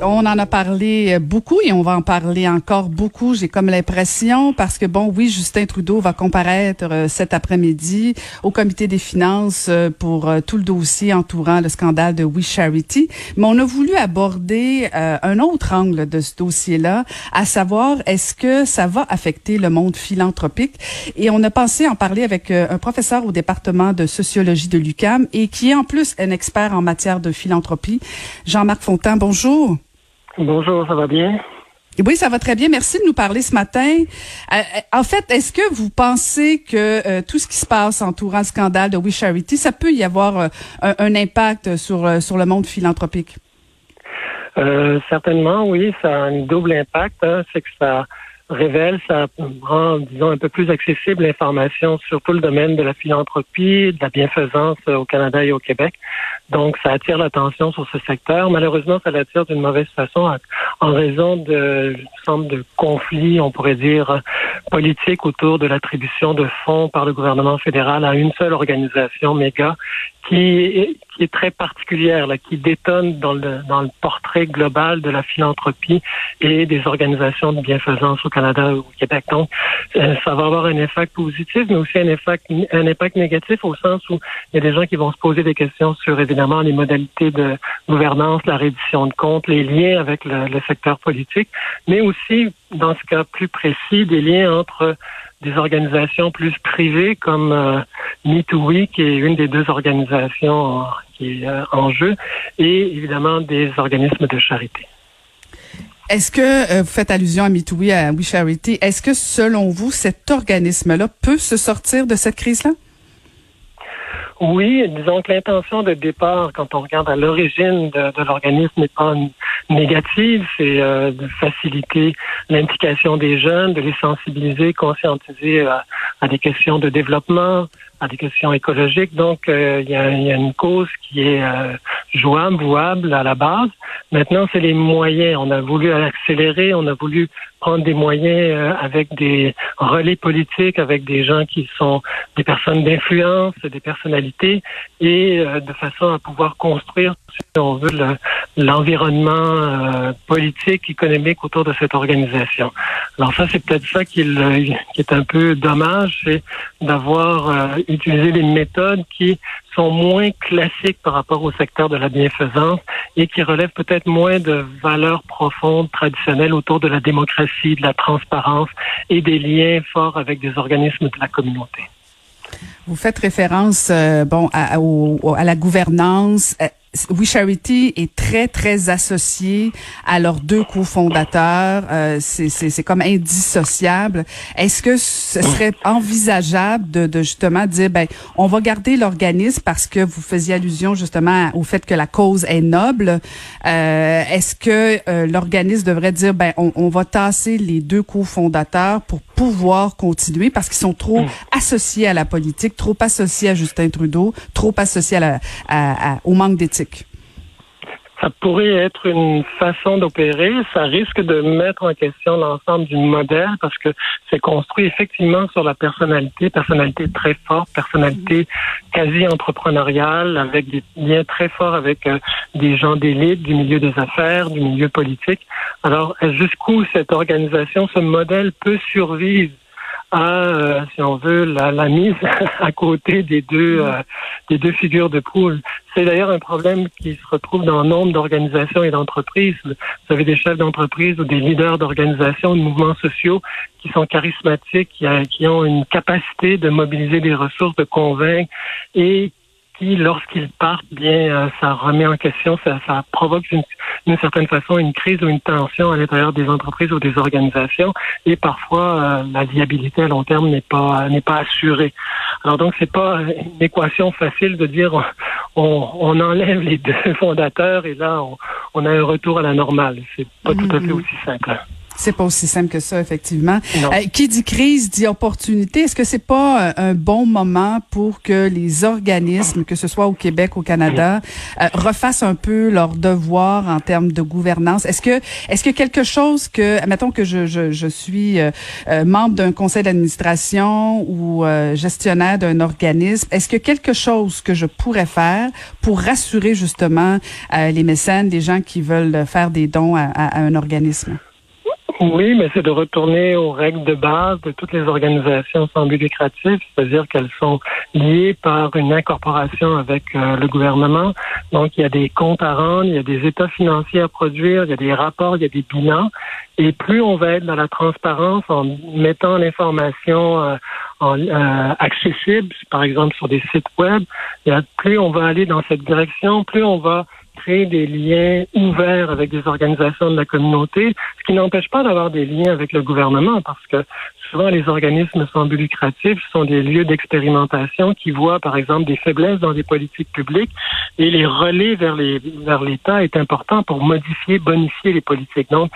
On en a parlé beaucoup et on va en parler encore beaucoup, j'ai comme l'impression, parce que bon, oui, Justin Trudeau va comparaître euh, cet après-midi au comité des finances euh, pour euh, tout le dossier entourant le scandale de We Charity, mais on a voulu aborder un autre angle de ce dossier-là, à savoir est-ce que ça va affecter le monde philanthropique? Et on a pensé en parler avec un professeur au département de sociologie de l'UCAM et qui est en plus un expert en matière de philanthropie, Jean-Marc Fontaine. Bonjour. Bonjour, ça va bien? Oui, ça va très bien. Merci de nous parler ce matin. Euh, en fait, est-ce que vous pensez que euh, tout ce qui se passe entourant le scandale de We Charity, ça peut y avoir euh, un, impact sur, sur le monde philanthropique? certainement, oui. Ça a un double impact. Hein. C'est que ça révèle, ça rend, disons, un peu plus accessible l'information sur tout le domaine de la philanthropie, de la bienfaisance au Canada et au Québec. Donc, ça attire l'attention sur ce secteur. Malheureusement, ça l'attire d'une mauvaise façon en raison de, de conflits, on pourrait dire, politiques autour de l'attribution de fonds par le gouvernement fédéral à une seule organisation méga qui est, qui est très particulière, là, qui détonne dans le, dans le portrait global de la philanthropie et des organisations de bienfaisance au Canada ou au Québec. Donc, euh, ça va avoir un impact positif, mais aussi un impact, un impact négatif au sens où il y a des gens qui vont se poser des questions sur, évidemment, les modalités de gouvernance, la reddition de comptes, les liens avec le, le secteur politique, mais aussi, dans ce cas plus précis, des liens entre des organisations plus privées comme euh, Me2We, qui est une des deux organisations qui est euh, en jeu, et évidemment des organismes de charité. Est-ce que euh, vous faites allusion à Me2We, à We Charity, est-ce que selon vous, cet organisme-là peut se sortir de cette crise-là? Oui, disons que l'intention de départ, quand on regarde à l'origine de, l'organisme, n'est pas négative, c'est euh, de faciliter l'implication des jeunes, de les sensibiliser, conscientiser à, à, des questions de développement, à des questions écologiques. Donc, euh, il a, y, a, une cause qui est jouable, vouable à la base. Maintenant, c'est les moyens. On a voulu accélérer, on a voulu prendre des moyens euh, avec des relais politiques, avec des gens qui sont des personnes d'influence, des personnalités, et euh, de façon à pouvoir construire, si on veut, l'environnement euh, politique, économique autour de cette organisation. Alors ça, c'est peut-être ça qui, est un peu dommage, c'est d'avoir utilisé des méthodes qui sont moins classiques par rapport au secteur de la bienfaisance et qui relèvent peut-être moins de valeurs profondes, traditionnelles autour de la démocratie, de la transparence et des liens forts avec des organismes de la communauté. Vous faites référence, euh, bon, à, à la gouvernance. We Charity est très, très associé à leurs deux cofondateurs. Euh, c'est comme indissociable. Est-ce que ce serait envisageable de, de, justement dire, ben, on va garder l'organisme parce que vous faisiez allusion justement au fait que la cause est noble? Euh, Est-ce que euh, l'organisme devrait dire, ben, on, on, va tasser les deux cofondateurs pour pouvoir continuer parce qu'ils sont trop associés à la politique, trop associés à Justin Trudeau, trop associés à la, à, à, au manque d'éthique? Ça pourrait être une façon d'opérer. Ça risque de mettre en question l'ensemble du modèle parce que c'est construit effectivement sur la personnalité, personnalité très forte, personnalité quasi entrepreneuriale, avec des liens très forts avec euh, des gens d'élite, du milieu des affaires, du milieu politique. Alors, jusqu'où cette organisation, ce modèle peut survivre? À, euh, si on veut, la, la, mise à côté des deux, euh, des deux figures de poule. C'est d'ailleurs un problème qui se retrouve dans nombre d'organisations et d'entreprises. Vous avez des chefs d'entreprise ou des leaders d'organisations, de mouvements sociaux qui sont charismatiques, qui, qui ont une capacité de mobiliser des ressources, de convaincre et qui, lorsqu'ils partent, bien, euh, ça remet en question, ça, ça provoque d'une certaine façon une crise ou une tension à l'intérieur des entreprises ou des organisations, et parfois euh, la viabilité à long terme n'est pas n'est pas assurée. Alors donc c'est pas une équation facile de dire on, on enlève les deux fondateurs et là on, on, a un retour à la normale. C'est pas tout à fait mm-hmm. aussi simple. C'est pas aussi simple que ça, effectivement. Euh, qui dit crise dit opportunité. Est-ce que c'est pas un bon moment pour que les organismes, que ce soit au Québec, au Canada, euh, refassent un peu leur devoir en termes de gouvernance? Est-ce que est-ce que quelque chose que, mettons que je, je, je suis euh, membre d'un conseil d'administration ou gestionnaire d'un organisme, est-ce que quelque chose que je pourrais faire pour rassurer justement les mécènes, les gens qui veulent faire des dons à, à un organisme? Oui, mais c'est de retourner aux règles de base de toutes les organisations sans but lucratif, c'est-à-dire qu'elles sont liées par une incorporation avec euh, le gouvernement. Donc, il y a des comptes à rendre, il y a des états financiers à produire, il y a des rapports, il y a des bilans. Et plus on va être dans la transparence en mettant l'information euh, euh, accessible, par exemple sur des sites web, plus on va aller dans cette direction, plus on va créer des liens ouverts avec des organisations de la communauté, ce qui n'empêche pas d'avoir des liens avec le gouvernement, parce que souvent les organismes sans but lucratif sont des lieux d'expérimentation qui voient, par exemple, des faiblesses dans les politiques publiques et les relais vers les vers l'État est important pour modifier, bonifier les politiques. Donc,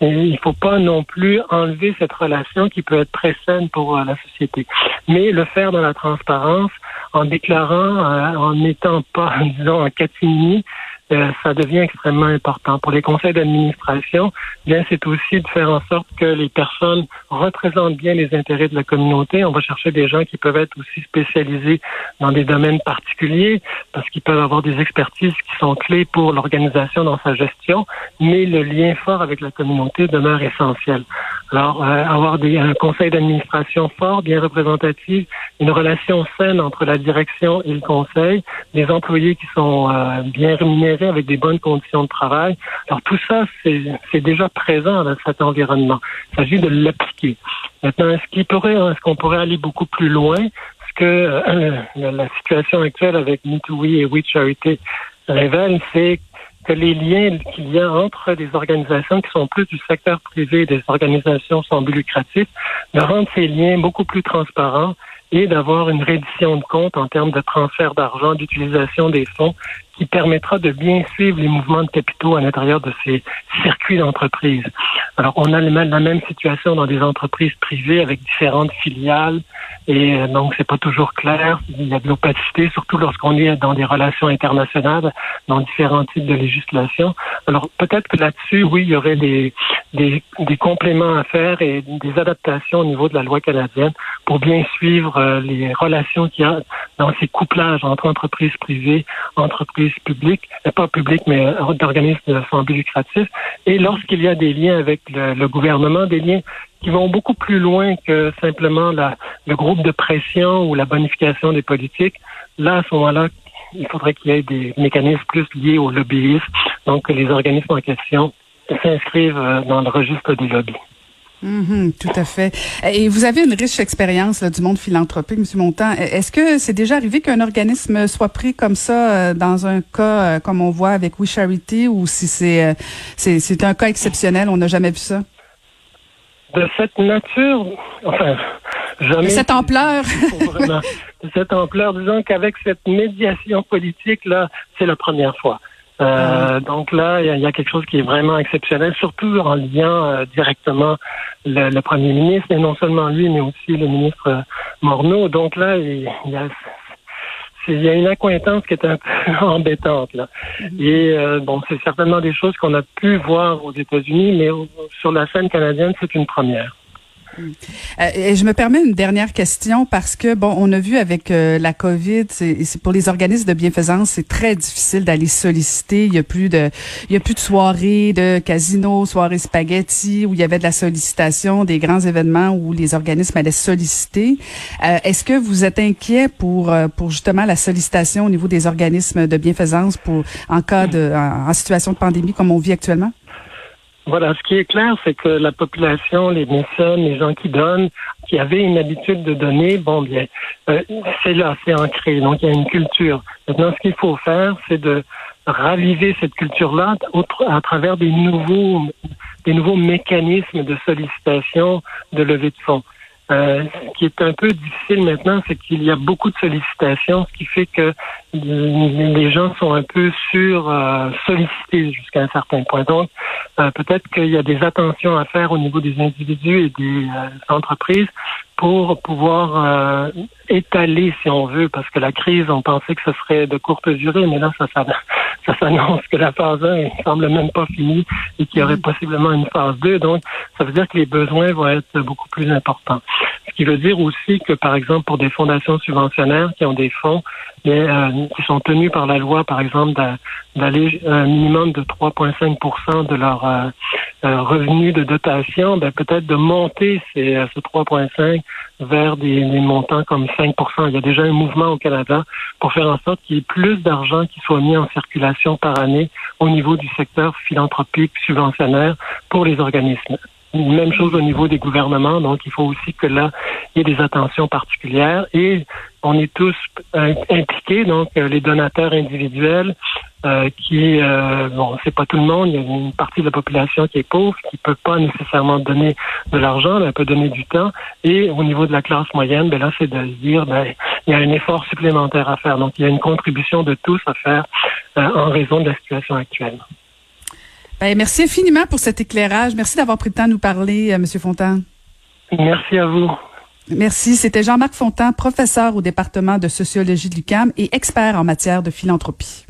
il ne faut pas non plus enlever cette relation qui peut être très saine pour euh, la société, mais le faire dans la transparence en déclarant, euh, en n'étant pas, disons, en catimini, euh, ça devient extrêmement important. Pour les conseils d'administration, bien c'est aussi de faire en sorte que les personnes représentent bien les intérêts de la communauté. On va chercher des gens qui peuvent être aussi spécialisés dans des domaines particuliers parce qu'ils peuvent avoir des expertises qui sont clés pour l'organisation dans sa gestion, mais le lien fort avec la communauté demeure essentiel. Alors, euh, avoir des, un conseil d'administration fort, bien représentatif, une relation saine entre la direction et le conseil, des employés qui sont euh, bien rémunérés avec des bonnes conditions de travail. Alors, tout ça, c'est déjà présent dans cet environnement. Il s'agit de l'appliquer. Maintenant, est-ce qu'il pourrait, est-ce qu'on pourrait aller beaucoup plus loin? Ce que euh, la, situation actuelle avec MeTooWe et We Charity révèle, c'est que les liens qu'il y a entre des organisations qui sont plus du secteur privé et des organisations sans but lucratif, de rendre ces liens beaucoup plus transparents et d'avoir une reddition de compte en termes de transfert d'argent, d'utilisation des fonds qui permettra de bien suivre les mouvements de capitaux à l'intérieur de ces circuits d'entreprise. Alors, on a la même situation dans des entreprises privées avec différentes filiales et euh, donc c'est pas toujours clair. Il y a de l'opacité, surtout lorsqu'on est dans des relations internationales, dans différents types de législation. Alors, peut-être que là-dessus, oui, il y aurait des, des, des compléments à faire et des adaptations au niveau de la loi canadienne pour bien suivre euh, les relations qu'il y a dans ces couplages entre entreprises privées, entreprises publiques, euh, pas publiques, mais euh, d'organismes sans but lucratif. Et lorsqu'il y a des liens avec le, gouvernement, des liens qui vont beaucoup plus loin que simplement le groupe de pression ou la bonification des politiques, là, à ce moment-là, il faudrait qu'il y ait des mécanismes plus liés au lobbyisme, donc que les organismes en question s'inscrivent dans le registre des lobbies. Mm-hmm, tout à fait. Et vous avez une riche expérience du monde philanthropique, M. Montant. Est-ce que c'est déjà arrivé qu'un organisme soit pris comme ça euh, dans un cas euh, comme on voit avec We Charity ou si c'est euh, c'est un cas exceptionnel, on n'a jamais vu ça? De cette nature, enfin, jamais. De cette ampleur. de cette ampleur, disons qu'avec cette médiation politique là, c'est la première fois. Euh, donc là, il y, a quelque chose qui est vraiment exceptionnel, surtout en liant euh, directement le, premier ministre, et non seulement lui, mais aussi le ministre euh, Morneau. Donc là, il, y a il y a une accointance qui est un peu embêtante là. Mm-hmm. Et bon, c'est certainement des choses qu'on a pu voir aux États-Unis, mais sur la scène canadienne, c'est une première. Euh, et je me permets une dernière question parce que bon, on a vu avec euh, la Covid, c'est pour les organismes de bienfaisance, c'est très difficile d'aller solliciter. Il y a plus de, il y a plus de soirées, de casinos, soirées spaghetti où il y avait de la sollicitation, des grands événements où les organismes allaient solliciter. Euh, est-ce que vous êtes inquiet pour pour justement la sollicitation au niveau des organismes de bienfaisance pour en cas de en situation de pandémie comme on vit actuellement? Voilà, ce qui est clair, c'est que la population, les mécènes, les gens qui donnent, qui avaient une habitude de donner, bon bien, euh, c'est là, c'est ancré, donc il y a une culture. Maintenant, ce qu'il faut faire, c'est de raviver cette culture-là à travers des nouveaux, des nouveaux mécanismes de sollicitation, de levée de fonds. Euh, ce qui est un peu difficile maintenant, c'est qu'il y a beaucoup de sollicitations, ce qui fait que les gens sont un peu sur euh, sollicités jusqu'à un certain point. Donc, peut-être qu'il y a des attentions à faire au niveau des individus et des entreprises pour pouvoir étaler, si on veut, parce que la crise, on pensait que ce serait de courte durée, mais là, ça, ça, ça s'annonce que la phase 1 ne semble même pas finie et qu'il y aurait mm. possiblement une phase 2. Donc, ça veut dire que les besoins vont être beaucoup plus importants. Ce qui veut dire aussi que, par exemple, pour des fondations subventionnaires qui ont des fonds euh, qui sont tenus par la loi, par exemple, d'aller un minimum de 3,5% de leur euh, euh, revenu de dotation, ben, peut-être de monter ces, ce 3,5 vers des, montants comme 5% Il y a déjà un mouvement au Canada pour faire en sorte qu'il y ait plus d'argent qui soit mis en circulation par année au niveau du secteur philanthropique subventionnaire pour les organismes. Même chose au niveau des gouvernements, donc il faut aussi que là, il y ait des attentions particulières. Et on est tous impliqués, donc euh, les donateurs individuels, euh, qui, euh, bon, c'est pas tout le monde, il y a une partie de la population qui est pauvre, qui peut pas nécessairement donner de l'argent, mais elle peut donner du temps. Et au niveau de la classe moyenne, ben là, c'est de dire, ben, il y a un effort supplémentaire à faire. Donc, il y a une contribution de tous à faire en raison de la situation actuelle. Ben, merci infiniment pour cet éclairage. Merci d'avoir pris le temps de nous parler, euh, M. Fontaine. Merci à vous. Merci. C'était Jean-Marc Fontaine, professeur au département de sociologie de l'UQAM et expert en matière de philanthropie.